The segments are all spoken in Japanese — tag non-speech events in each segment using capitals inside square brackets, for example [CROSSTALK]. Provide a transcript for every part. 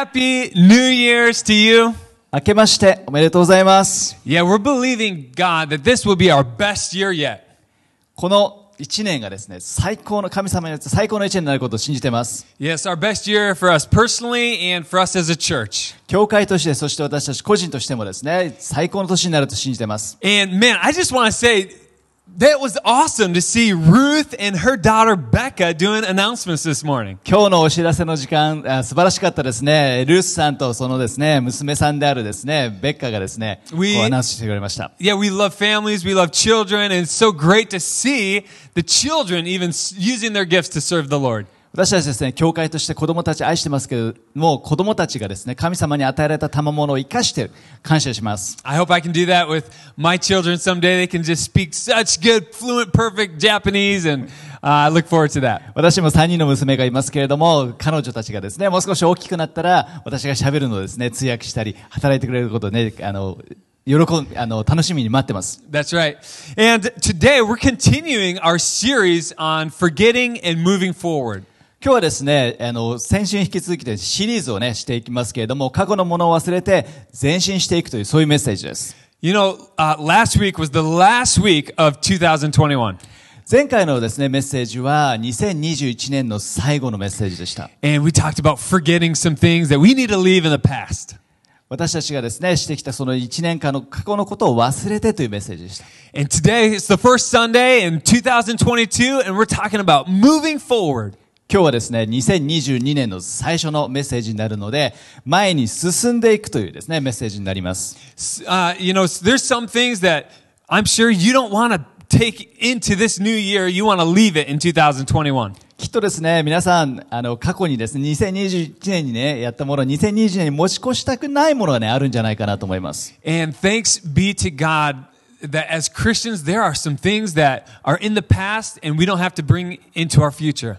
Happy New Year's to you. 明けましておめでとうございます。Yeah, we're believing God that this will be our best year yet. この一年がですね、最高の神様によって最高の一年になることを信じてます。Yes, our best year for us personally and for us as a church. 教会として、そして私たち個人としてもですね、最高の年になると信じてます。And man, I just want to say that was awesome to see Ruth and her daughter Becca doing announcements this morning. 今日のお知らせの時間、あ素晴らしかったですね。ルースさんとそのですね、娘さんであるですね、ベッカがですね、こ We- うアナウンスしてくれました。 Yeah, we love families, we love children, and it's so great to see the children even s- using their gifts to serve the Lord. 私たちですね、教会として子供たち愛してますけれども、子供たちがですね、神様に与えられた賜物を生かしてる。感謝します。I hope I can do that with my children someday. They can just speak such good, fluent, perfect Japanese, and uh, I look forward to that. 私も3人の娘がいますけれども、彼女たちがですね、もう少し大きくなったら、私が喋るのをですね、通訳したり、働いてくれることをね、あの、喜ん、あの、楽しみに待ってます。That's right. And today we're continuing our series on forgetting and moving forward. 今日はですね、あの、先週に引き続きでシリーズをね、していきますけれども、過去のものを忘れて前進していくという、そういうメッセージです。You know, uh, last week was the last week of 2021. 前回のですね、メッセージは2021年の最後のメッセージでした。And we talked about forgetting some things that we need to leave in the past. 私たちがですね、してきたその1年間の過去のことを忘れてというメッセージでした。And today is the first Sunday in 2022, and we're talking about moving forward. 今日はですね、2022年の最初のメッセージになるので、前に進んでいくというですね、メッセージになります。Uh, you know, there's some things that I'm sure you don't want to take into this new year. You want to leave it in 2021. きっとですね、皆さん、あの、過去にですね、2021年にね、やったもの、2020年に持ち越したくないものがね、あるんじゃないかなと思います。And thanks be to God that as Christians, there are some things that are in the past and we don't have to bring into our future.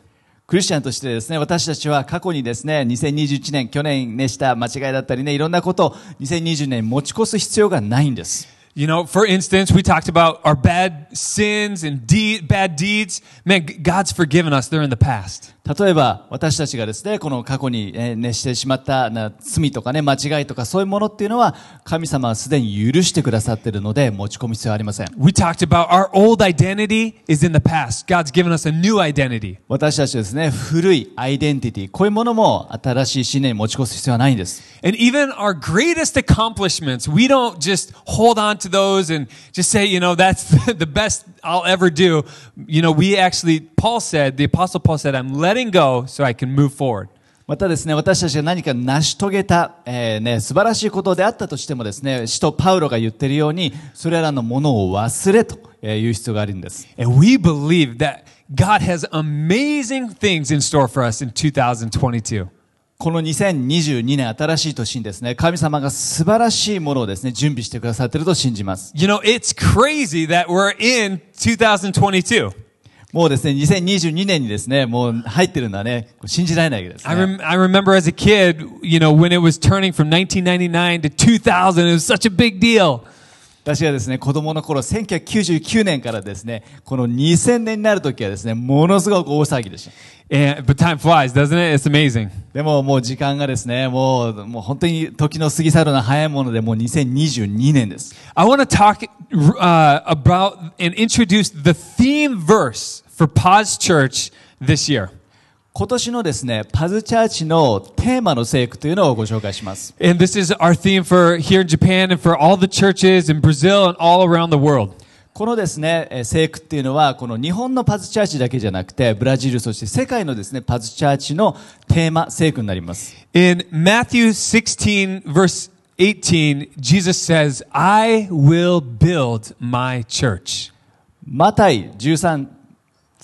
クリスチャンとしてですね、私たちは過去にですね、2021年、去年ね、した間違いだったりね、いろんなことを2020年持ち越す必要がないんです。You know, for instance, we talked about our bad sins and de- bad deeds. Man, God's forgiven us. They're in the past. 例えば、私たちがですね、この過去に、えーね、してしまったな罪とかね、間違いとかそういうものっていうのは、神様はすでに許してくださっているので、持ち込む必要はありません。We talked about our old identity is in the past. God's given us a new identity. 私たちですね、古いアイデンティティ、こういうものも新しい信念に持ち越す必要はないんです。And even our greatest accomplishments, we don't just hold on to those and just say, you know, that's [LAUGHS] the best I'll ever do. You know, we actually, Paul said, the Apostle Paul said, I'm letting go so I can move forward. またですね、私たちが何か成し遂げた、えーね、素晴らしいことであったとしてもですね、使徒パウロが言ってるように、それらのものを忘れという必要があるんです。 And we believe that God has amazing things in store for us in 2022. この2022年新しい年にですね、神様が素晴らしいものをですね、準備してくださっていると信じます。You know, it's crazy that we're in 2022. もうですね、2022年にですね、もう入ってるのはね、信じられないです I, ね。rem- I remember as a kid, you know, when it was turning from 1999 to 2000, it was such a big deal. 私がですね、子供の頃、1999年からですね、この2000年になるときはですね、ものすごく大騒ぎでした。And, but time flies, doesn't it? It's amazing. でももう時間がですね、もう、もう本当に時の過ぎ去るのは早いもので、もう2022年です。I want to talk uh, about and introduce the theme verse for Paz Church this year. 今年のですね、パズチャーチのテーマの聖句というのをご紹介します。このですね、聖句っていうのは、この日本のパズチャーチだけじゃなくて、ブラジル、そして世界のですね、パズチャーチのテーマ、聖句になります。In 十三マタイ13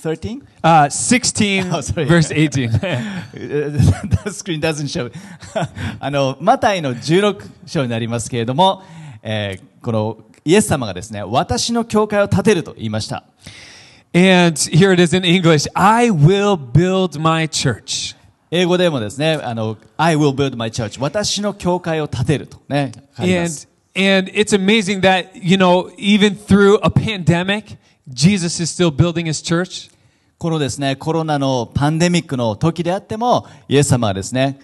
13? Uh, 16, [LAUGHS] Oh, sorry. verse 18. [LAUGHS] The screen doesn't show. [LAUGHS] あの、マタイの16章になりますけれども、えーこのイエス様がですね、私の教会を建てると言いました。 and here it is in English I will build my church. 英語でもですね、あの、I will build my church. 私の教会を建てるとね、書いてま And, す。 and it's amazing that, you know, even through a pandemic, Jesus is still building his church. このですね、コロナのパンデミックの時であっても、イエス様はですね、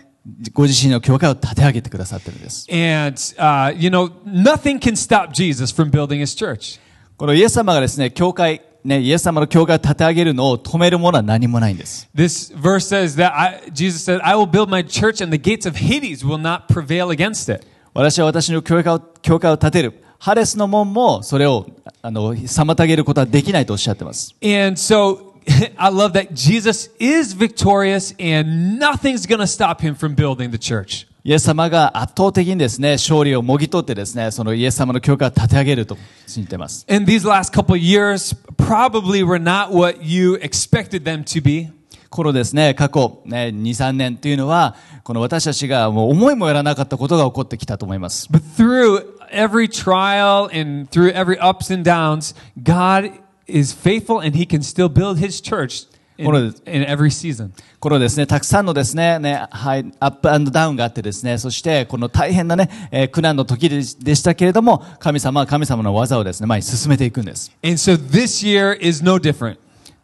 ご自身の教会を立て上げてくださってるんです。And, uh, you know, nothing can stop Jesus from building his church. このイエス様がですね、教会、ね、イエス様の教会を立て上げるのを止めるものは何もないんです。This verse says that I, Jesus said, I will build my church and the gates of Hades will not prevail against it. 私は私の教会を教会を建てる。ハレスの門もそれをあの妨げることはできないとおっしゃってます。And so [LAUGHS] I love that Jesus is victorious and nothing's going to stop him from building the church. イエス様が圧倒的にですね、勝利をもぎ取ってですね、そのイエス様の教会を立て上げると信じています。 And these last couple of years probably were not what you expected them to be. このですね、過去、ね、2、3年というのは、この私たちがもう思いもやらなかったことが起こってきたと思います。 But through every trial and through every ups and downs, God is faithful and he can still build his church in, in every season. このですね、たくさんのですね、ね、はい、アップアンドダウンがあってですね、そして、この大変なね、えー苦難の時ででしたけれども、神様は神様の技をですね、前に進めていくんです。And so this year is no different.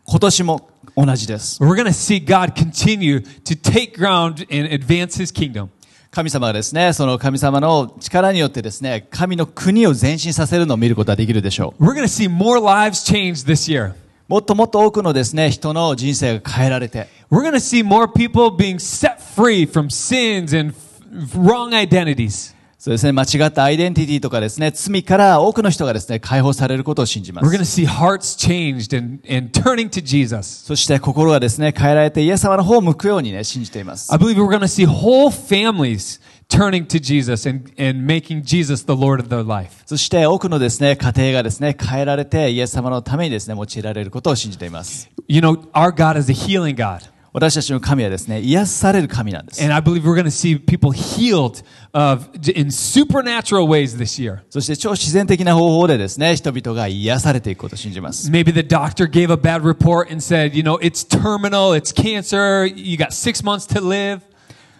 今年も同じです。We're to see God continue to take ground and advance his kingdom. 神様がですね、その神様の力によってですね、神の国を前進させるのを見ることができるでしょう。We're to see more lives changed this year. もっともっと多くのですね、人の人生が変えられて、We're to see more people being set free from sins and wrong identities. そうですね、間違ったアイデンティティとかですね、罪から多くの人がですね、解放されることを信じます。そして心がですね、変えられてイエス様の方を向くようにね、信じています。そして多くのですね、家庭がですね、変えられてイエス様のためにですね、用いられることを信じています。私たちの神はですね、癒される神なんです。 And I believe we're going to see people healed of, in supernatural ways this year. そして超自然的な方法でですね、人々が癒されていくことを信じます。 Maybe the doctor gave a bad report and said, you know, it's terminal, it's cancer, you got six months to live.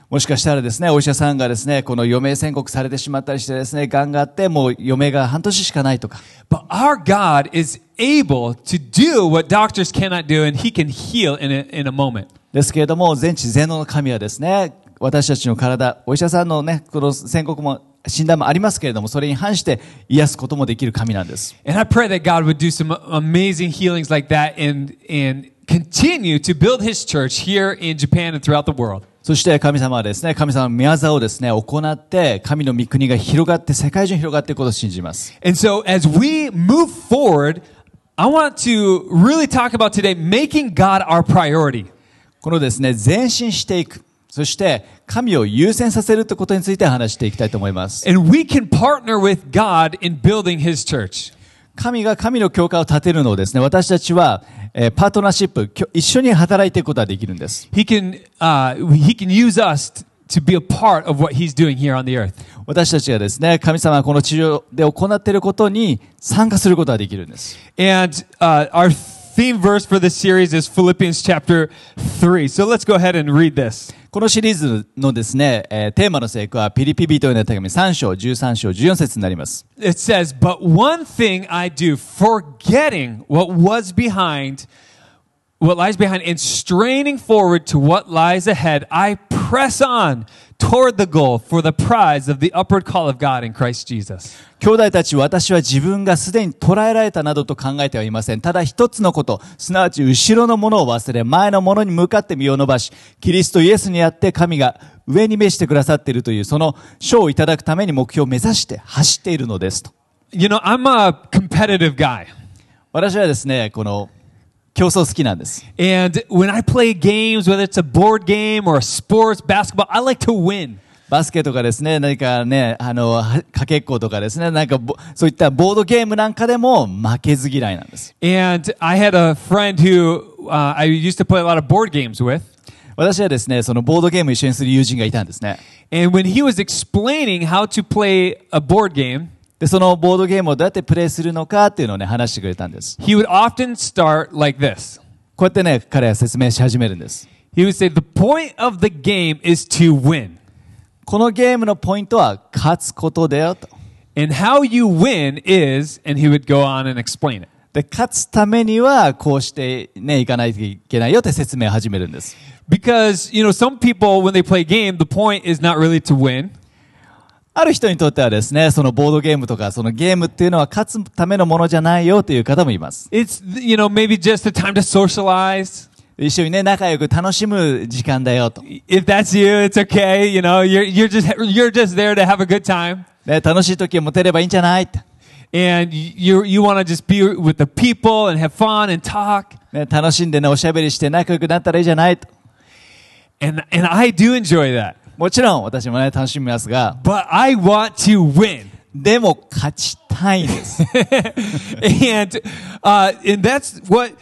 もしかしたらですね、お医者さんがですね、この余命宣告されてしまったりしてですね、癌があって、もう余命が半年しかないとか。 But our God is able to do what doctors cannot do, and He can heal in a, in a moment. ですけれども、全知全能の神はですね、私たちの体、お医者さんのね、この宣告も、診断もありますけれども、それに反して癒すこともできる神なんです。And I pray that God would do some amazing healings like that and, and continue to build His church here in Japan and throughout the world. そして神様はですね、神様の宮業をですね、行って、神の御国が広がって、世界中に広がっていくことを信じます。And so as we move forward, I want to really talk about today making God our priority. このですね、前進していく。そして、神を優先させるということについて話していきたいと思います。And we can partner with God in building His church. 神が神の教会を建てるのをですね、私たちは、えーパートナーシップ、一緒に働いていくことができるんです。He can, uh, he can use us to be a part of what He's doing here on the earth. 私たちがですね、神様がこの地上で行っていることに参加することができるんです。And uh, our theme verse for this series is Philippians chapter 3. So let's go ahead and read this. このシリーズのですね、えーテーマの聖句はピリピ人への手紙3章、13章、14節になります。 It says, But one thing I do, forgetting what was behind, what lies behind, and straining forward to what lies ahead, I press on toward the goal for the prize of the upward call of God in Christ Jesus. 兄弟たち、私は自分がすでに捉えられたなどと考えてはいません。ただ一つのこと、すなわち後ろのものを忘れ、前のものに向かって身を伸ばし、キリストイエスにあって神が上に召してくださっているという、その賞をいただくために目標を目指して走っているのですと。You know, I'm a competitive guy. 私はですね、この競争好きなんです。 And when I play games, whether it's a board game or a sports, basketball, I like to win. バスケとかですね、何かね、あの、はかけっことかですね、なんかぼ、そういったボードゲームなんかでも負けず嫌いなんです。 And I had a friend who uh, I used to play a lot of board games with. 私はですね、そのボードゲームを一緒にする友人がいたんですね。 And when he was explaining how to play a board game, で、そのボードゲームをどうやってプレイするのかっていうのをね、話してくれたんです。 he would often start like this. こうやってね、彼は説明し始めるんです。 He would say, The point of the game is to win. このゲームのポイントは勝つことだよと。 And how you win is, and he would go on and explain it. で で、勝つためには、こうしてね、いかないといけないよって説明を始めるんです。 Because, you know, some people, when they play a game, the point is not really to win. ある人にとってはですね、そのボードゲームとか、そのゲームっていうのは勝つためのものじゃないよという方もいます。It's, you know, maybe just a time to socialize. 一緒にね、仲良く楽しむ時間だよと。If that's you, it's okay. You know, you're, you're just, you're just there to have a good time. ね、楽しい時を持てればいいんじゃない。And you, you want to just be with the people and have fun and talk. ね、楽しんでね、おしゃべりして仲良くなったらいいじゃないと。And, and I do enjoy that. もちろん私もね、楽しみますが、But I want to win. でも勝ちたいんです。and, uh, and that's what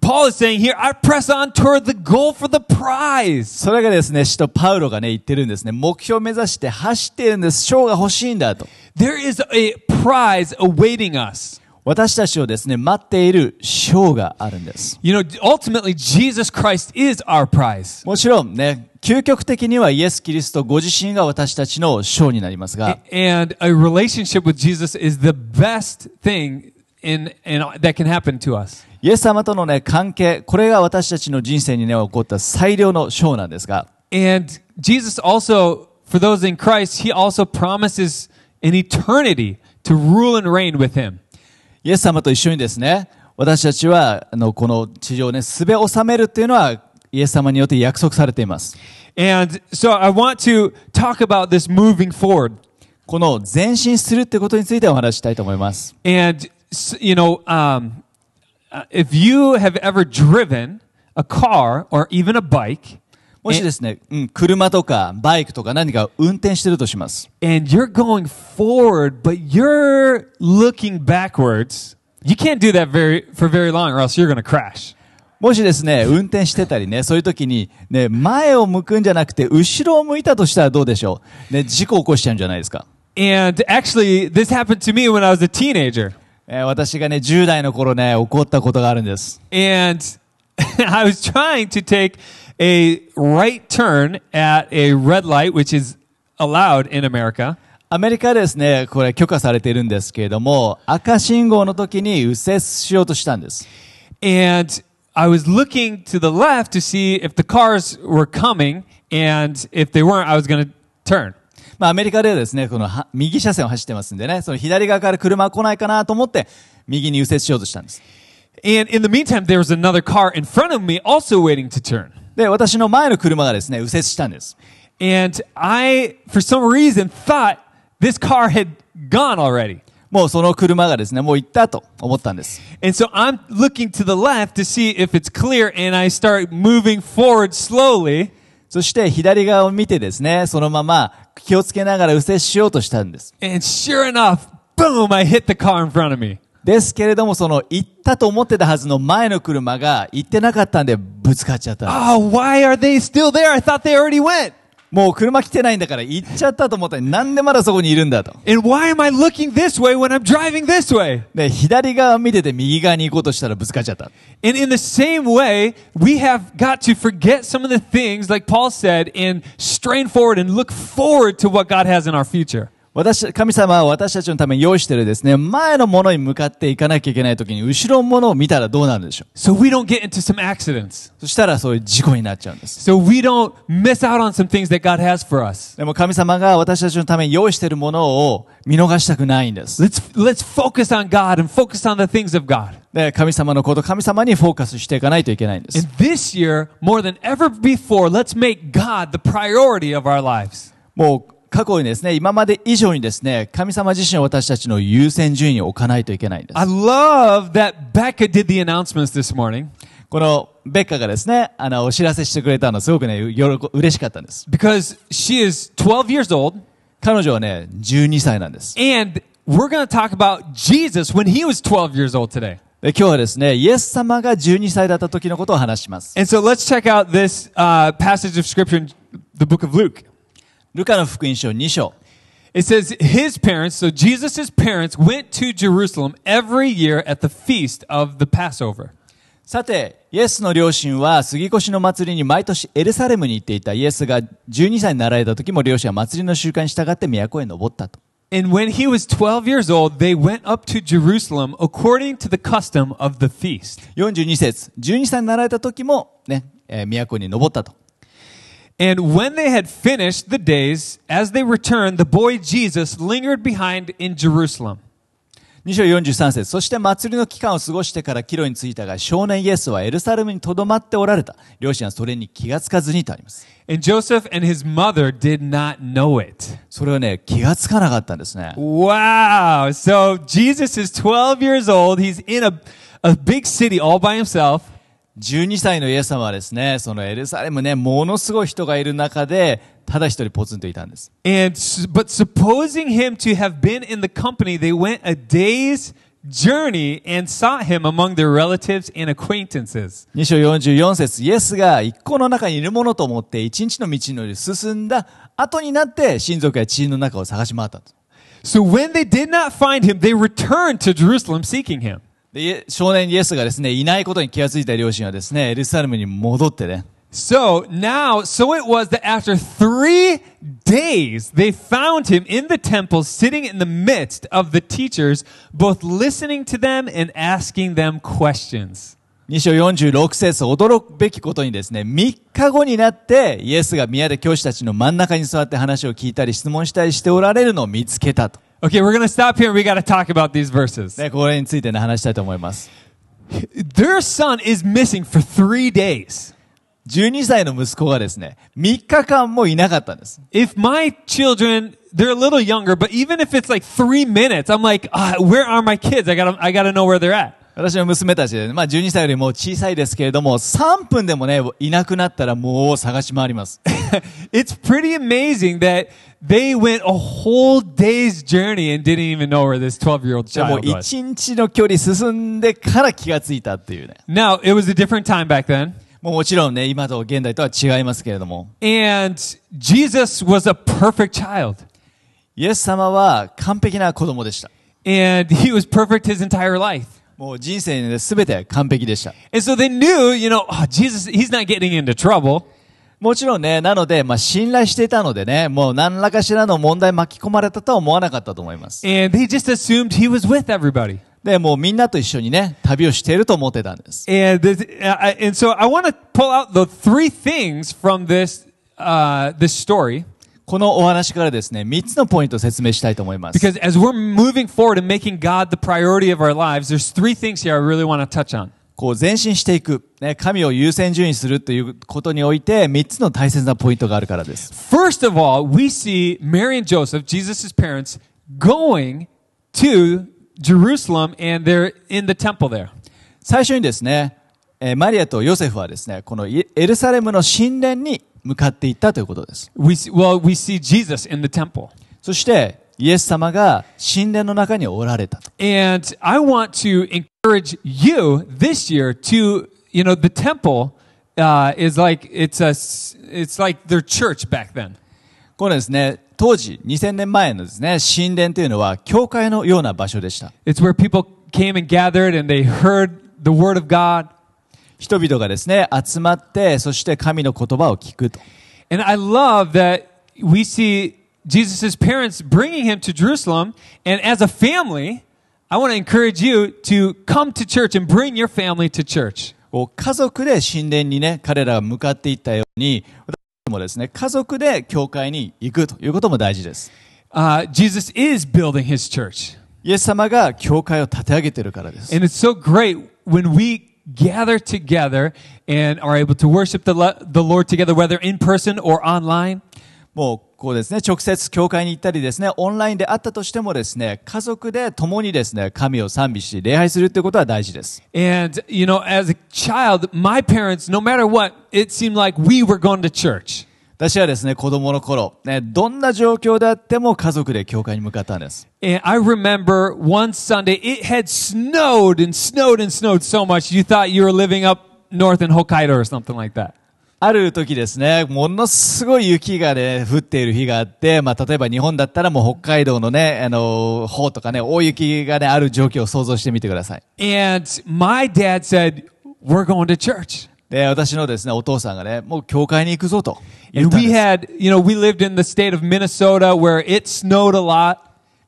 Paul is saying here. I press on toward the goal for the prize. それがですね、使徒パウロがね、言ってるんですね。目標を目指して走っているんです。賞が欲しいんだと。There is a prize awaiting us. 私たちをですね、待っている賞があるんです。You know, ultimately, Jesus Christ is our prize. もちろんね、究極的にはイエス・キリストご自身が私たちの賞になりますが、And a relationship with Jesus is the best thing in, in, that can happen to us. イエス様とのね、関係、これが私たちの人生にね、起こった最良の賞なんですが、And Jesus also, for those in Christ, he also promises an eternity to rule and reign with him. イエス様と一緒にですね、私たちは、あの、この地上をね、すべ収めるっていうのは、イエス様によって約束されています。 And so I want to talk about this moving forward. この前進するってことについてお話ししたいと思います。 And, s- you know, um, uh, if you have ever driven a car or even a bike, もしですね、うん、車とかバイクとか何か運転してるとします。 and you're going forward, but you're looking backwards, you can't do that very, for very long or else you're going to crash. もしですね、運転してたりね、そういう時に、ね、前を向くんじゃなくて、後ろを向いたとしたらどうでしょう？ね、事故起こしちゃうんじゃないですか？And actually, this happened to me when I was a teenager. えー私がね、10代の頃ね、起こったことがあるんです。And [LAUGHS] I was trying to take a right turn at a red light, which is allowed in America. アメリカでですね、これ許可されているんですけれども、赤信号の時に右折しようとしたんです。And I was looking to the left to see if the cars were coming, and if they weren't, I was going to turn. まあ、アメリカではですね、このは右車線を走ってますんでね、その左側から車が来ないかなと思って、右に右折しようとしたんです。 And in the meantime, there was another car in front of me also waiting to turn. で、私の前の車がですね、右折したんです。 And I, for some reason, thought this car had gone already. もうその車がですね、もう行ったと思ったんです。And so I'm looking to the left to see if it's clear, and I start moving forward slowly. そして左側を見てですね、そのまま気をつけながら右折しようとしたんです。And sure enough, boom, I hit the car in front of me. ですけれども、その行ったと思ってたはずの前の車が行ってなかったんでぶつかっちゃったんです。Oh, why are they still there? I thought they already went. もう車来てないんだから行っちゃったと思ったらなんでまだそこにいるんだと。 And why am I looking this way when I'm driving this way? で、左側を見てて右側に行こうとしたらぶつかっちゃった。 And in the same way, we have got to forget some of the things, like Paul said, and strain forward and look forward to what God has in our future. 私、神様は私たちのために用意してるですね、前のものに向かっていかなきゃいけないときに、後ろのものを見たらどうなるでしょう？So、we don't get into some accidents. そしたらそういう事故になっちゃうんです。でも神様が私たちのために用意しているものを見逃したくないんです。Let's focus on God and focus on the things of God. で神様のこと、神様にフォーカスしていかないといけないんです。This year, more than ever before, let's make God the priority of our lives. もう過去にですね、今まで以上にですね、神様自身を私たちの優先順位に置かないといけないんです I。love that Becca did the announcements this morning このベッカがですね、あの、お知らせしてくれたのすごくね、喜嬉しかったんです。because she is 12 years old 彼女はね、12歳なんです。and we're going to talk about Jesus when he was 12 years old today. で今日はですね、イエス様が12歳だった時のことを話します。And so let's check out this uh, passage of scripture in the book of Luke. ルカの福音書2章。It says his parents, so Jesus' parents went to Jerusalem every year at the feast of the Passover. さて、イエスの両親は杉越の祭りに毎年エルサレムに行っていたイエスが12歳になられた時も両親は祭りの習慣に従って都へ登ったと。And when he was 12 years old, they went up to Jerusalem according to the custom of the feast. 42節。12歳になられた時も、ね、えー都に登ったと。And when they had finished the days, as they returned, the boy Jesus lingered behind in Jerusalem. 2章43節。そして祭りの期間を過ごしてから帰路に着いたが、少年イエスはエルサレムに留まっておられた。両親はそれに気がつかずにとあります。 And Joseph and his mother did not know it. それはね、気がつかなかったんですね。 Wow. So Jesus is 12 years old. He's in a, a big city all by himself. 12歳のイエス様はですね、そのエルサレムね、ものすごい人がいる中で、ただ一人ポツンといたんです。And but supposing him to have been in the company, they went a day's journey and sought him among their relatives and acquaintances. 2章44節イエスが一行の中にいるものと思って一日の道のり進んだ後になって親族や知人の中を探し回ったと。So when they did not find him, they returned to Jerusalem seeking him. で少年イエスがですね、いないことに気がついた両親はですね、エルサレムに戻ってね、So now, so it was that after three days, they found him in the temple, sitting in the midst of the teachers, both listening to them and asking them questions. 2章46節驚くべきことにですね、3日後になってイエスが宮で教師たちの真ん中に座って話を聞いたり質問したりしておられるのを見つけたと。Okay, we're going to stop here. We got to talk about these verses. ね、これについてね、話したいと思います。Their son is missing for three days. 12歳の息子がですね、3日間もいなかったんです。If my children, they're a little younger, but even if it's like three minutes, I'm like, ah, where are my kids? I gotta, I gotta know where they're at. 私の娘たちで、まあ12歳よりも小さいですけれども、3分でもね、いなくなったらもう探し回ります。[LAUGHS] it's pretty amazing that they went a whole day's journey and didn't even know where this 12 year old でも child was. 1日の距離進んでから気がついたっていうね。 Now, it was a different time back then. もうもちろんね、今と現代とは違いますけれども、 And Jesus was a perfect child. イエス様は完璧な子供でした。 And he was perfect his entire life. もう人生で全て完璧でした。 And so they knew, you know, oh, Jesus, he's not getting into trouble. もちろんね、なので、まあ信頼していたのでね、もう何らかしらの問題巻き込まれたとは思わなかったと思います。And they just assumed he was with everybody. で、もうみんなと一緒にね、旅をしていると思ってたんです。And, this, uh, and so I want to pull out the three things from this, uh, this story このお話からですね、3つのポイントを説明したいと思います。because as we're moving forward and making God the priority of our lives, there's three things here I really want to touch on. こう前進していく、ね、神を優先順位するということにおいて、3つの大切なポイントがあるからです。First of all, we see Mary and Joseph, Jesus' parents, going to Jerusalem and they're in the temple there. 最初にですね、えーマリアとヨセフはですね、このイエルサレムの神殿に向かっていったということです。We well, we see Jesus in the temple. そして、イエス様が神殿の中におられたと。 And I want to encourage you this year to, you know, the temple uh, is like it's a, s- it's like their church back then. このですね、当時2000年前のですね、神殿というのは教会のような場所でした。 It's where people came and gathered and they heard the word of God. 人々がですね、集まって、そして神の言葉を聞くと。 And I love that we see Jesus' parents bringing him to Jerusalem. And as a family, I want to encourage you to come to church and bring your family to church. こう家族で神殿にね、彼らが向かっていったように、私たちもですね、家族で教会に行くということも大事です。 Uh, Jesus is building his church. イエス様が教会を立て上げてるからです。 And it's so great when we gather together and are able to worship the, lo- the Lord together, whether in person or online. もう うこうですね、直接教会に行ったりですね、オンラインであったとしてもですね、家族で共にですね、神を賛美し、礼拝するということは大事です。And, you know, as a child, my parents, no matter what, it seemed like we were going to church. 私はですね、子供の頃、ね、どんな状況であっても家族で教会に向かったんです。And I remember one Sunday, it had snowed and snowed and snowed so much, you thought you were living up north in Hokkaido or something like that. ある時ですね、ものすごい雪がね、降っている日があって、まあ、例えば日本だったらもう北海道のね、あの、方とかね、大雪がね、ある状況を想像してみてください。And my dad said, We're going to church. で、私のですね、お父さんがね、もう教会に行くぞと And we had, you know, we lived in the state of Minnesota where it snowed a lot.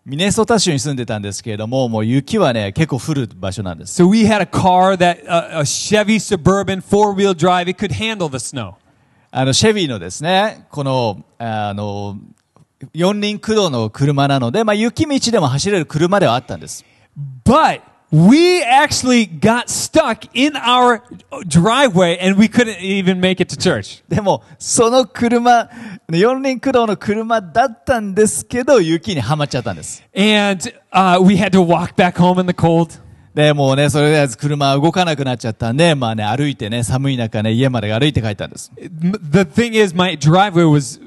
ミネソタ州に住んでたんですけれども、もう雪はね、結構降る場所なんです。So we had a car that, uh, a Chevy Suburban four wheel drive, it could handle the snow. あの、シェビーのですね、この、あの、四輪駆動の車なので、まあ、雪道でも走れる車ではあったんです。But we actually got stuck in our driveway and we couldn't even make it to church. でも、その車、四輪駆動の車だったんですけど、雪にはまっちゃったんです。 And uh, we had to walk back home in the cold. で、もうね、それで車動かなくなっちゃったんで、まあね、歩いてね、寒い中ね、家まで歩いて帰ったんです。 The thing is, my driveway was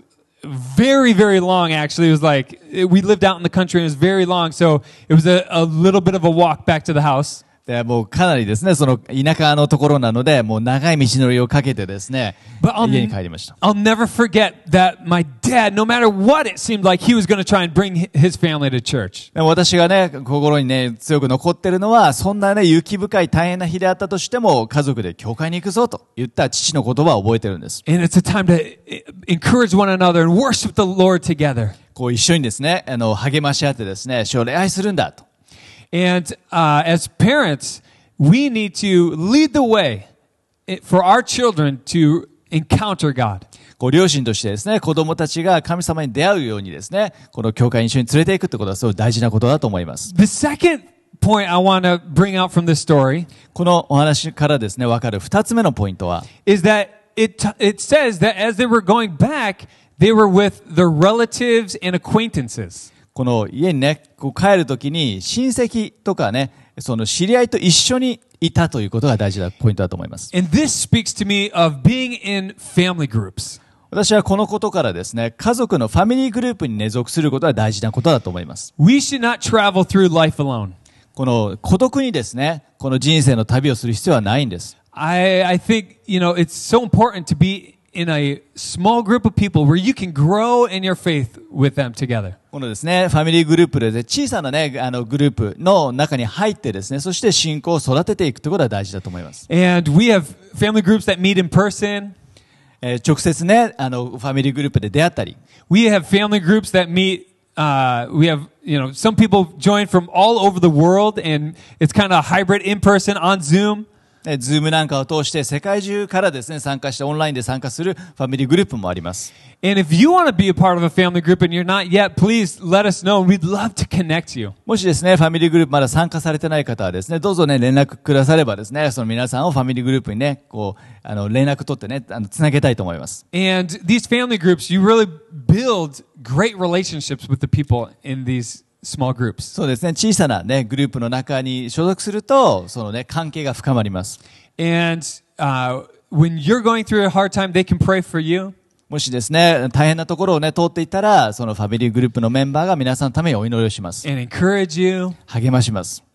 very, very long, actually. It was like, we lived out in the country and it was very long. So it was a, a little bit of a walk back to the house. で、もうかなりですね、その田舎のところなので、もう長い道のりをかけてですね家に帰りました。I'll never forget that my dad, no matter what it seemed like, he was going to try and bring hi- his family to church. 私がね、心にね、強く残ってるのは、そんなね、雪深い大変な日であったとしても、家族で教会に行くぞと言った父の言葉を覚えてるんです。And it's a time to eh, encourage one another and worship the Lord together. こう一緒にですね、あの、励まし合ってですね、主を礼拝するんだと。And uh, as parents, we need to lead the way eh, for our children to encounter God. こう両親としてですね、子供たちが神様に出会うようにですね、この教会に一緒に連れていくってことはすごい大事なことだと思います。 The second point I want to bring out from this story このお話からですね、わかる二つ目のポイントは、 is that it, t- it says that as they were going back, they were with their relatives and acquaintances. この家にね、こう帰るときに親戚とかね、その知り合いと一緒にいたということが大事なポイントだと思います。And this speaks to me of being in family groups. 私はこのことからですね、家族のファミリーグループに根属することが大事なことだと思います。We should not travel through life alone. この孤独にですね、この人生の旅をする必要はないんです。I, I think, you know, it's so important to be in a small group of people where you can grow in your faith with them together. このですね、ファミリーグループで、ね、小さなね、あのグループの中に入ってですね、そして信仰を育てていくということが大事だと思います。 And we have family groups that meet in person. えー直接ね、あの、ファミリーグループで出会ったり、 We have family groups that meet. Uh, we have, you know, some people join from all over the world, and it's kind of a hybrid in person on Zoom. Zoom なんかを通して世界中からですね、参加して、オンラインで参加するファミリーグループもあります。もしですね、ファミリーグループまだ参加されてない方はですね、どうぞね、連絡くださればですね、その皆さんをファミリーグループにね、こう、あの、連絡取ってね、あの、つなげたいと思います。And these family groups, you really build great relationships with the people in these そうですね。小さなね、グループの中に所属すると、そのね、関係が深まります。もしですね、大変なところをね、通っていたら、そのファミリーグループのメンバーが皆さんのためにお祈りをします。励まします。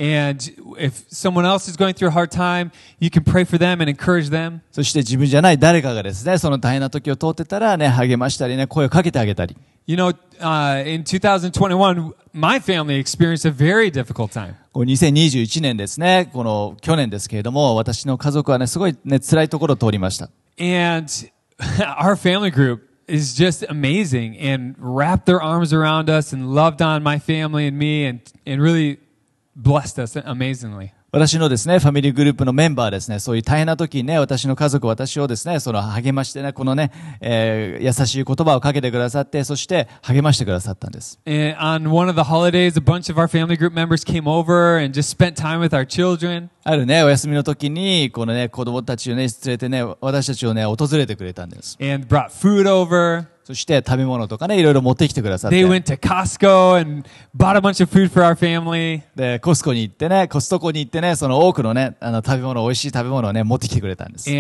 そして自分じゃない誰かがですね、その大変な時を通ってたらね、励ましたりね、声をかけてあげたり。You know, uh, in 2021, my family experienced a very difficult time. こう2021年ですね、この去年ですけれども、私の家族はね、すごいね、辛いところを通りました。 And [LAUGHS] our family group is just amazing and wrapped their arms around us and loved on my family and me and, and really blessed us amazingly. 私のですね、ファミリーグループのメンバーはですね、そういう大変な時にね、私の家族、私をですね、その励ましてね、このね、えー優しい言葉をかけてくださって、そして励ましてくださったんです。And on one of the holidays, a bunch of our family group members came over and just spent time with our children. あるね、お休みの時に、このね、子供たちをね、連れてね、私たちをね、訪れてくれたんです。and brought food over. そして食べ物とかね、いろいろ持ってきてくださって。で、コスコに行ってね、コストコに行ってね、その多くのね、あの食べ物、美味しい食べ物をね、持ってきてくれたんです。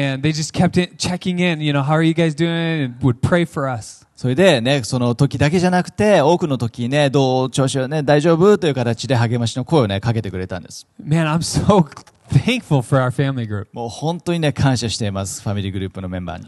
それでね、その時だけじゃなくて、多くの時ね、どう調子はね、大丈夫？という形で励ましの声をね、かけてくれたんです。Man, I'm so thankful for our family group. もう本当にね、感謝しています、ファミリーグループのメンバーに。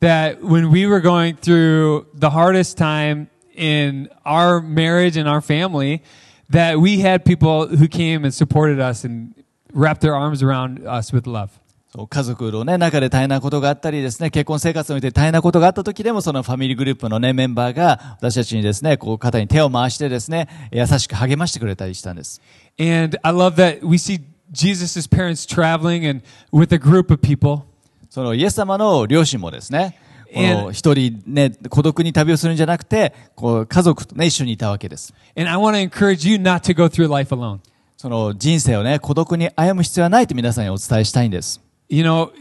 that when we were going through the hardest time in our marriage and our family, that we had people who came and supported us and wrapped their arms around us with love. そう家族の、ね、中で大変なことがあったりですね、結婚生活において大変なことがあった時でも、そのファミリーグループのね、メンバーが私たちにですね、こう肩に手を回してですね、優しく励ましてくれたりしたんです。 And I love that we see Jesus' parents traveling and with a group of people. そのイエス様の両親もですね、この一人ね、孤独に旅をするんじゃなくて、こう家族とね、一緒にいたわけです。And I want to encourage you not to go through life alone. その人生をね、孤独に歩む必要はないと皆さんにお伝えしたいんです。You know,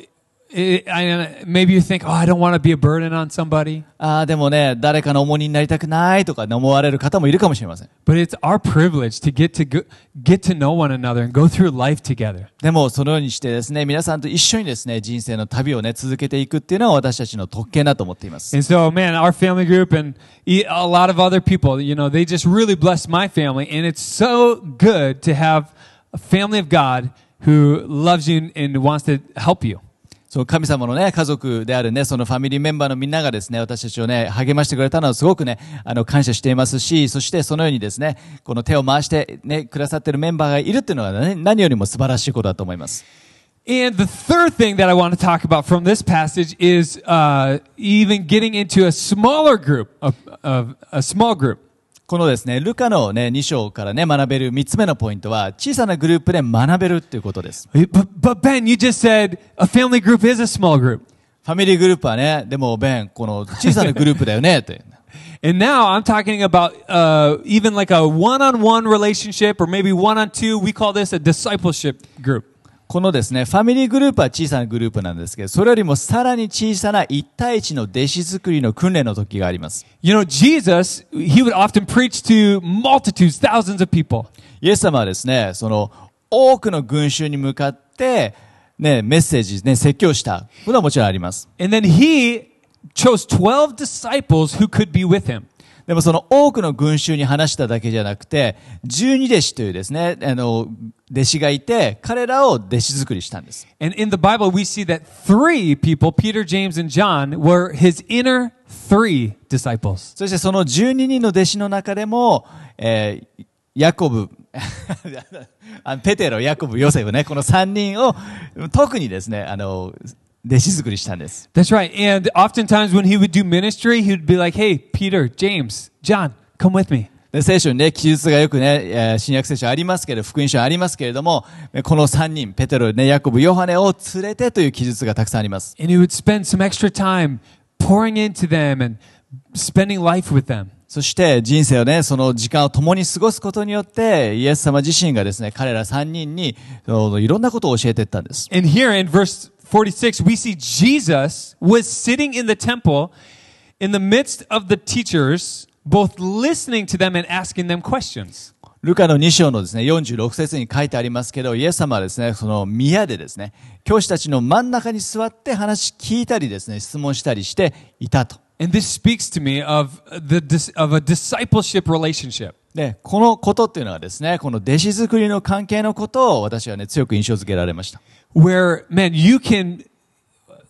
it, I, maybe you think, oh, I don't want to be a burden on somebody. ああ、でもね、誰かの重荷になりたくないとかね思われる方もいるかもしれません。 But it's our privilege to get to go, get to know one another and go through life together. でも、そのようにしてですね、皆さんと一緒にですね、人生の旅をね、続けていくっていうのは私たちの特権だと思っています。 And so, man, our family group and e- a lot of other people, you know, they just really blessed my family. And it's so good to have a family of God who loves you and wants to help you. そう、神様のね、家族であるね、そのファミリーメンバーのみんながですね、私たちをね、励ましてくれたのはすごくね、あの、感謝していますし、そしてそのようにですね、この手を回してね、くださってるメンバーがいるっていうのはね、何よりも素晴らしいことだと思います。And the third thing that I want to talk about from this passage is uh, even getting into a smaller group, of, of a small group. このですね、ルカのね、2章からね、学べる3つ目のポイントは、小さなグループで学べるっていうことです。But, but Ben, you just said a family group is a small group. ファミリーグループはね、でも、ベン、この小さなグループだよね、って。And now I'm talking about uh, even like a one-on-one relationship or maybe one-on-two. We call this a discipleship group. このですね、ファミリーグループは小さなグループなんですけど、それよりもさらに小さな一対一の弟子作りの訓練の時があります。You know, Jesus, he would often preach to multitudes, thousands of people. イエス様はですね、その多くの群衆に向かって、ね、メッセージ、ね、説教した。このはもちろんあります。And then he chose 12 disciples who could be with him. でもその多くの群衆に話しただけじゃなくて、十二弟子というですね、あの、弟子がいて、彼らを弟子作りしたんです。And in the Bible, we see that three people, Peter, James, and John, were his inner three disciples. そしてその12人の弟子の中でも、えーヤコブ、[LAUGHS] あペテロ、ヤコブ、ヨセフね、この3人を特にですね、あの、弟子作りしたんです。That's right. And oftentimes when he would do ministry, he would be like, hey, Peter, James, John, come with me. で聖書にね、記述がよくね、新約聖書ありますけど、福音書ありますけれども、この3人、ペテロ、ね、ヤコブ、ヨハネを連れてという記述がたくさんあります。そして人生をね、その時間を共に過ごすことによって、イエス様自身がですね、彼ら3人にいろんなことを教えていったんです。46, we see Jesus was sitting in the temple in the midst of the teachers, both listening to them and asking them questions. ルカの2章のですね、46節に書いてありますけど、イエス様はですね、その宮でですね、教師たちの真ん中に座って話聞いたりですね、質問したりしていたと。And this speaks to me of the of a discipleship relationship. で、このことっていうのはですね、この弟子作りの関係のことを私はね、強く印象づけられました。Where man you can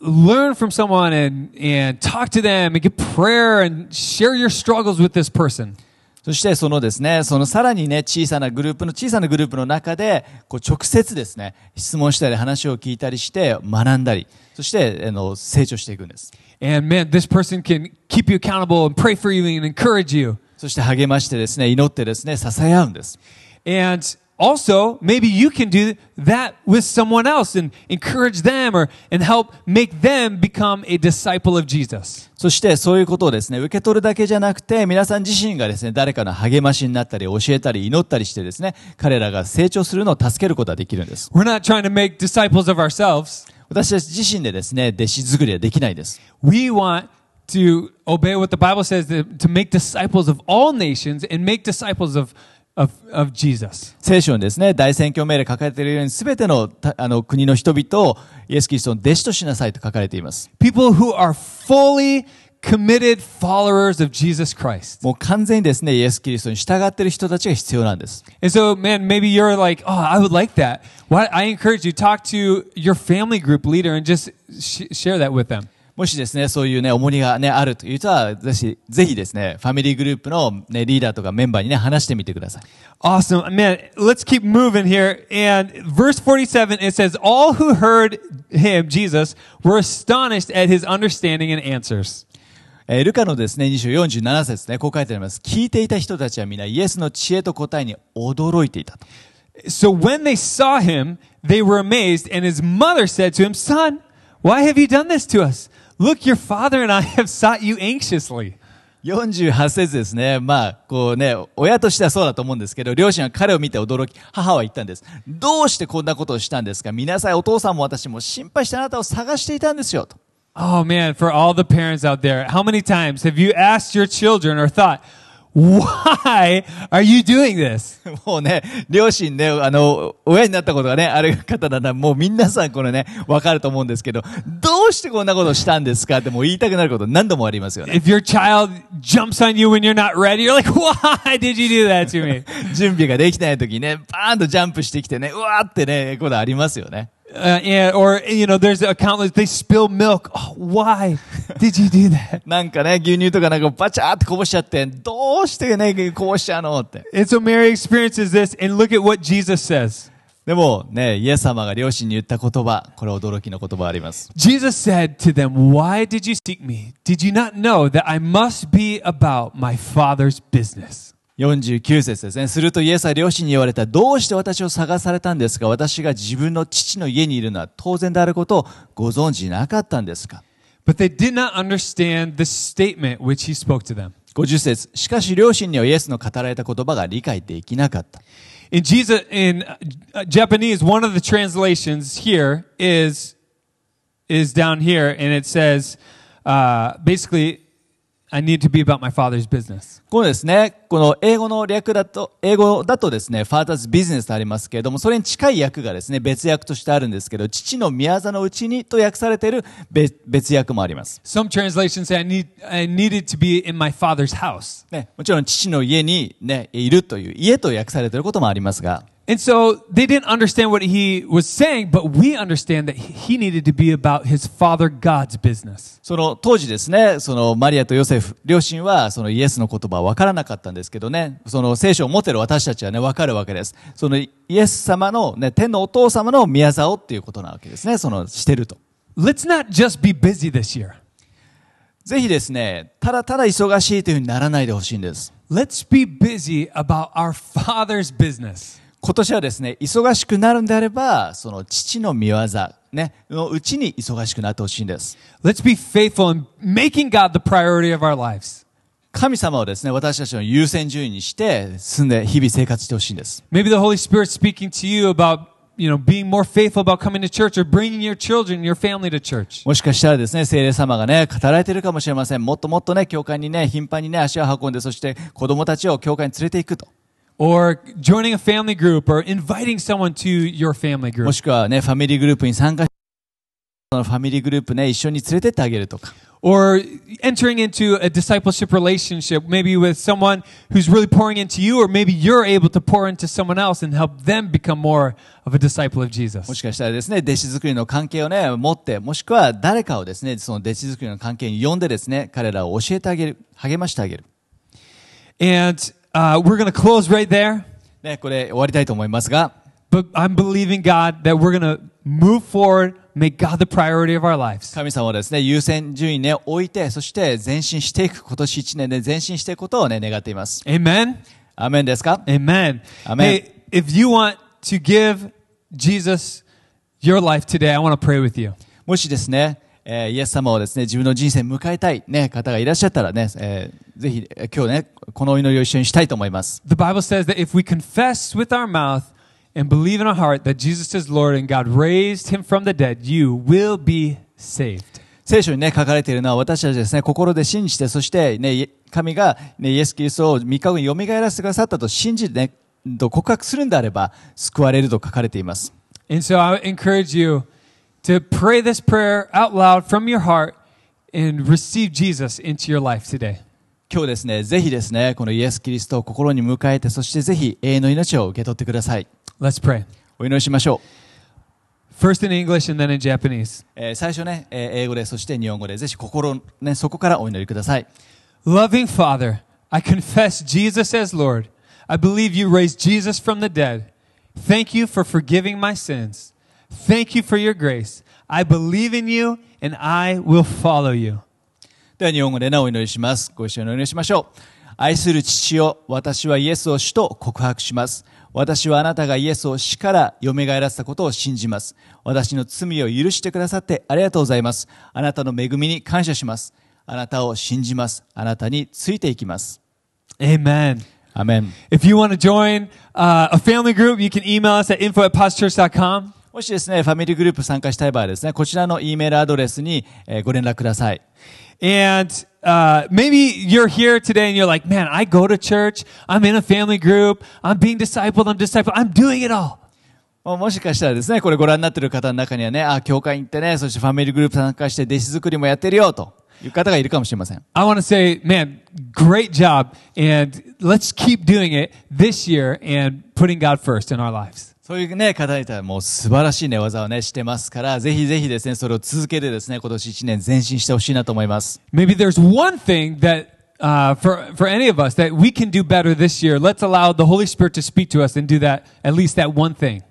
learn from someone and and talk to them and get prayer and share your struggles with this person そしてそのですね、そのさらにね、小さなグループの小さなグループの中で、こう直接ですね、質問したり話を聞いたりして学んだり、そしてあの成長していくんです。and man this person can keep you accountable and pray for you and encourage you そして励ましてですね、祈ってですね、支え合うんです。and also maybe you can do that with someone else and encourage them or and help make them become a disciple of Jesus そしてそういうことをですね、受け取るだけじゃなくて、皆さん自身がですね、誰かの励ましになったり、教えたり、祈ったりしてですね、彼らが成長するのを助けることができるんです。 we're not trying to make disciples of ourselves 私たち自身でですね、弟子作りはできないです。 We want to obey what the Bible says to, to make disciples of all nations and make disciples of, of, of Jesus. 聖書にですね、大宣教命令書かれているように、すべてのたあの国の人々をイエス・キリストの弟子としなさいと書かれています。 People who are fully committed followers of Jesus Christ. もう完全にですね、イエス・キリストに従っている人たちが必要なんです。 And so, man, maybe you're like, oh, I would like that. Why I encourage you, talk to your family group leader and just sh- share that with them. もしですね、そういうね、重荷がね、あるという人は、ぜひ、ぜひですね、ファミリーグループのね、リーダーとかメンバーにね、話してみてください。Awesome. Man, let's keep moving here. And verse 47, it says, All who heard him, Jesus, were astonished at his understanding and answers. えールカのですね、2章47節ね、こう書いてあります。聞いていた人たちは皆、イエスの知恵と答えに驚いていたと。So when they saw him, they were amazed. And his mother said to him, Son, why have you done this to us? Look, your father and I have sought you anxiously. 48節ですね。まあ、こうね、親としてはそうだと思うんですけど、両親は彼を見て驚き、母は言ったんです。どうしてこんなことをしたんですか見なさい、お父さんも私も心配してあなたを探していたんですよ。と。Oh man, for all the parents out there, how many times have you asked your children or thought, why are you doing this? [LAUGHS] もうね、両親ね、あの、親になったことがね、ある方なら、もう皆さんこれね、わかると思うんですけど、どうしてこんなことをしたんですかってもう言いたくなること何度もありますよね。If your child jumps on you when you're not ready, you're like, [LAUGHS] why did you do that to me? [LAUGHS] 準備ができない時にね、バーンとジャンプしてきてね、うわーってね、ことありますよね。Uh, and, or, you know, there's a countless, they spill milk. Oh, why did you do that? [LAUGHS] なんかね、牛乳とかなんかバチャーってこぼしちゃって、どうしてね、こぼしちゃうのって。 And so Mary experiences this, and look at what Jesus says. でもね、イエス様が両親に言った言葉、これ驚きの言葉あります。 Jesus said to them, Why did you seek me? Did you not know that I must be about my Father's business? 49節ですね。するとイエスは両親に言われた。どうして私を探されたんですか私が自分の父の家にいるのは当然であることをご存知なかったんですか But they did not understand the statement which he spoke to them. 50節しかし両親にはイエスの語られた言葉が理解できなかった。In Jesus, in uh, Japanese, one of the translations here is is down here, and it says, uh, basically, I need to be about my father's business. このですね、この英語の略だと、英語だとですね、ファーターズビジネスとありますけれども、それに近い訳がですね、別訳としてあるんですけど、父の宮座のうちにと訳されている別別訳もあります。Some translations say I need I needed to be in my father's house. ね、もちろん父の家にね、いるという、家と訳されていることもありますが、And so they didn't understand what he was saying, but we understand that he needed to be about his father God's business. その当時ですね、そのマリアとヨセフ、両親はそのイエスの言葉は分からなかったんですけどね、その聖書を持っている私たちはね、分かるわけです。そのイエス様のね、天のお父様の宮沢っていうことなわけですね、そのしてると。Let's not just be busy this year. ぜひですね、ただただ忙しいというふうにならないでほしいんです。Let's be busy about our father's business. 今年はですね、忙しくなるんであれば、その父の見業、ね、のうちに忙しくなってほしいんです。Let's be faithful in making God the priority of our lives. 神様をですね、私たちの優先順位にして、住んで日々生活してほしいんです。Maybe the Holy Spirit's speaking to you about, you know, being more faithful about coming to church or bringing your children, your family to church. もしかしたらですね、聖霊様がね、語られているかもしれません。もっともっとね、教会にね、頻繁にね、足を運んで、そして子供たちを教会に連れていくと。Or joining a family group or inviting someone to your family も group. しくはね、ファミリーグループに参加して、そのファミリーグループね、一緒に連れてってあげるとか。 Or entering into a discipleship relationship, maybe with someone who's really pouring into you, or maybe you're able to pour into someone else and help them become more of a disciple of も Jesus. しかしたらですね、弟子作りの関係をね、持って、もしくは誰かをですね、その弟子作りの関係に呼んでですね、彼らを教えてあげる、励ましてあげる。 And uh, we're going to close right there. ね、これ終わりたいと思いますが、 But I'm believing God that we're going to move forward, make God the priority of our lives. 神様をですね、優先順位にね、置いて、そして前進していく、今年1年で前進していくことをね、願っています。 Amen. アーメンですか Amen. Amen. Hey, if you want to give Jesus your life today, I want to pray with you. もしですね、 えーイエス様をですね、自分の人生に迎えたい、ね、方がいらっしゃったらね、えーぜひ、えー今日ね、このお祈りを一緒にしたいと思います。The Bible says that if we confess with our mouth and believe in our heart that Jesus is Lord and God raised him from the dead, you will be saved. 聖書にね、書かれているのは私たちですね、心で信じて、そして神が、ね、イエス・キリストを3日後に蘇らせてくださったと信じて告白するんであれば、救われると書かれています。And so I encourage you to pray this prayer out loud from your heart and receive Jesus into your life today. 今日ですね、ぜひですね、このイエス・キリストを心に迎えて、そしてぜひ永遠の命を受け取ってください。 Let's pray. お祈りしましょう。 first in English and then in Japanese. えー最初ね、えー英語で、そして日本語で、ぜひ心、ね、そこからお祈りください。 Loving Father, I confess Jesus as Lord. I believe you raised Jesus from the dead. Thank you for forgiving my sins. Thank you for your grace. I believe in you and I will follow you. では日本語でね、お祈りします。ご一緒にお祈りしましょう。愛する父よ、私はイエスを主と告白します。私はあなたがイエスを死から蘇らせたことを信じます。私の罪を許してくださってありがとうございます。あなたの恵みに感謝します。あなたを信じます。あなたについていきます。Amen. アメン。If you want to join uh, a family group, you can email us at info at postchurch.com. もしですね、ファミリーグループ参加したい場合はですね、こちらの E メールアドレスに、えーご連絡ください。And uh, maybe you're here today and you're like, man, I go to church. I'm in a family group. I'm being discipled. I'm discipled. I'm doing it all. ももしかしたらですね、これご覧になっている方の中にはね、あ、教会に行ってね、そしてファミリーグループ参加して弟子作りもやってるよ、という方がいるかもしれません。I want to say, man, great job. And let's keep doing it this year and putting God first in our lives. そういうね、方にたらもう素晴らしいね、技をね、してますから、ぜひぜひですね、それを続けてですね、今年一年前進してほしいなと思います。Maybe there's one thing that uh, for, for any of us that we can do better this year. Let's allow the Holy Spirit to speak to us and do that, at least that one thing.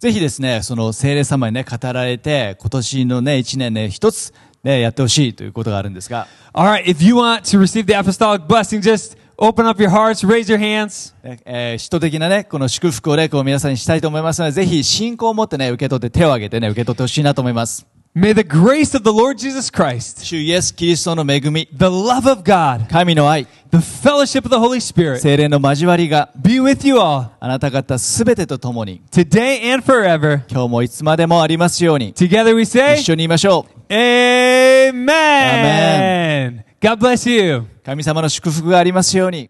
ぜひですね、その聖霊様にね、語られて、今年のね、一年ね、一つ、ね、やってほしいということがあるんですが、All right, if you want to receive the apostolic blessing, just open up your hearts, raise your hands. ねえー、使徒的なね、この祝福をね、こう皆さんにしたいと思いますので、ぜひ信仰を持ってね、受け取って手を挙げてね、受け取ってほしいなと思います。May the grace of the Lord Jesus Christ, 主イエス・キリストの恵み、the love of God, 神の愛、the fellowship of the Holy Spirit 聖霊の交わりが、be with you all あなた方すべてと共に、today and forever. 今日もいつまでもありますように、Together we say, 一緒に言いましょう。Amen. Amen. God bless you. 神様の祝福がありますように。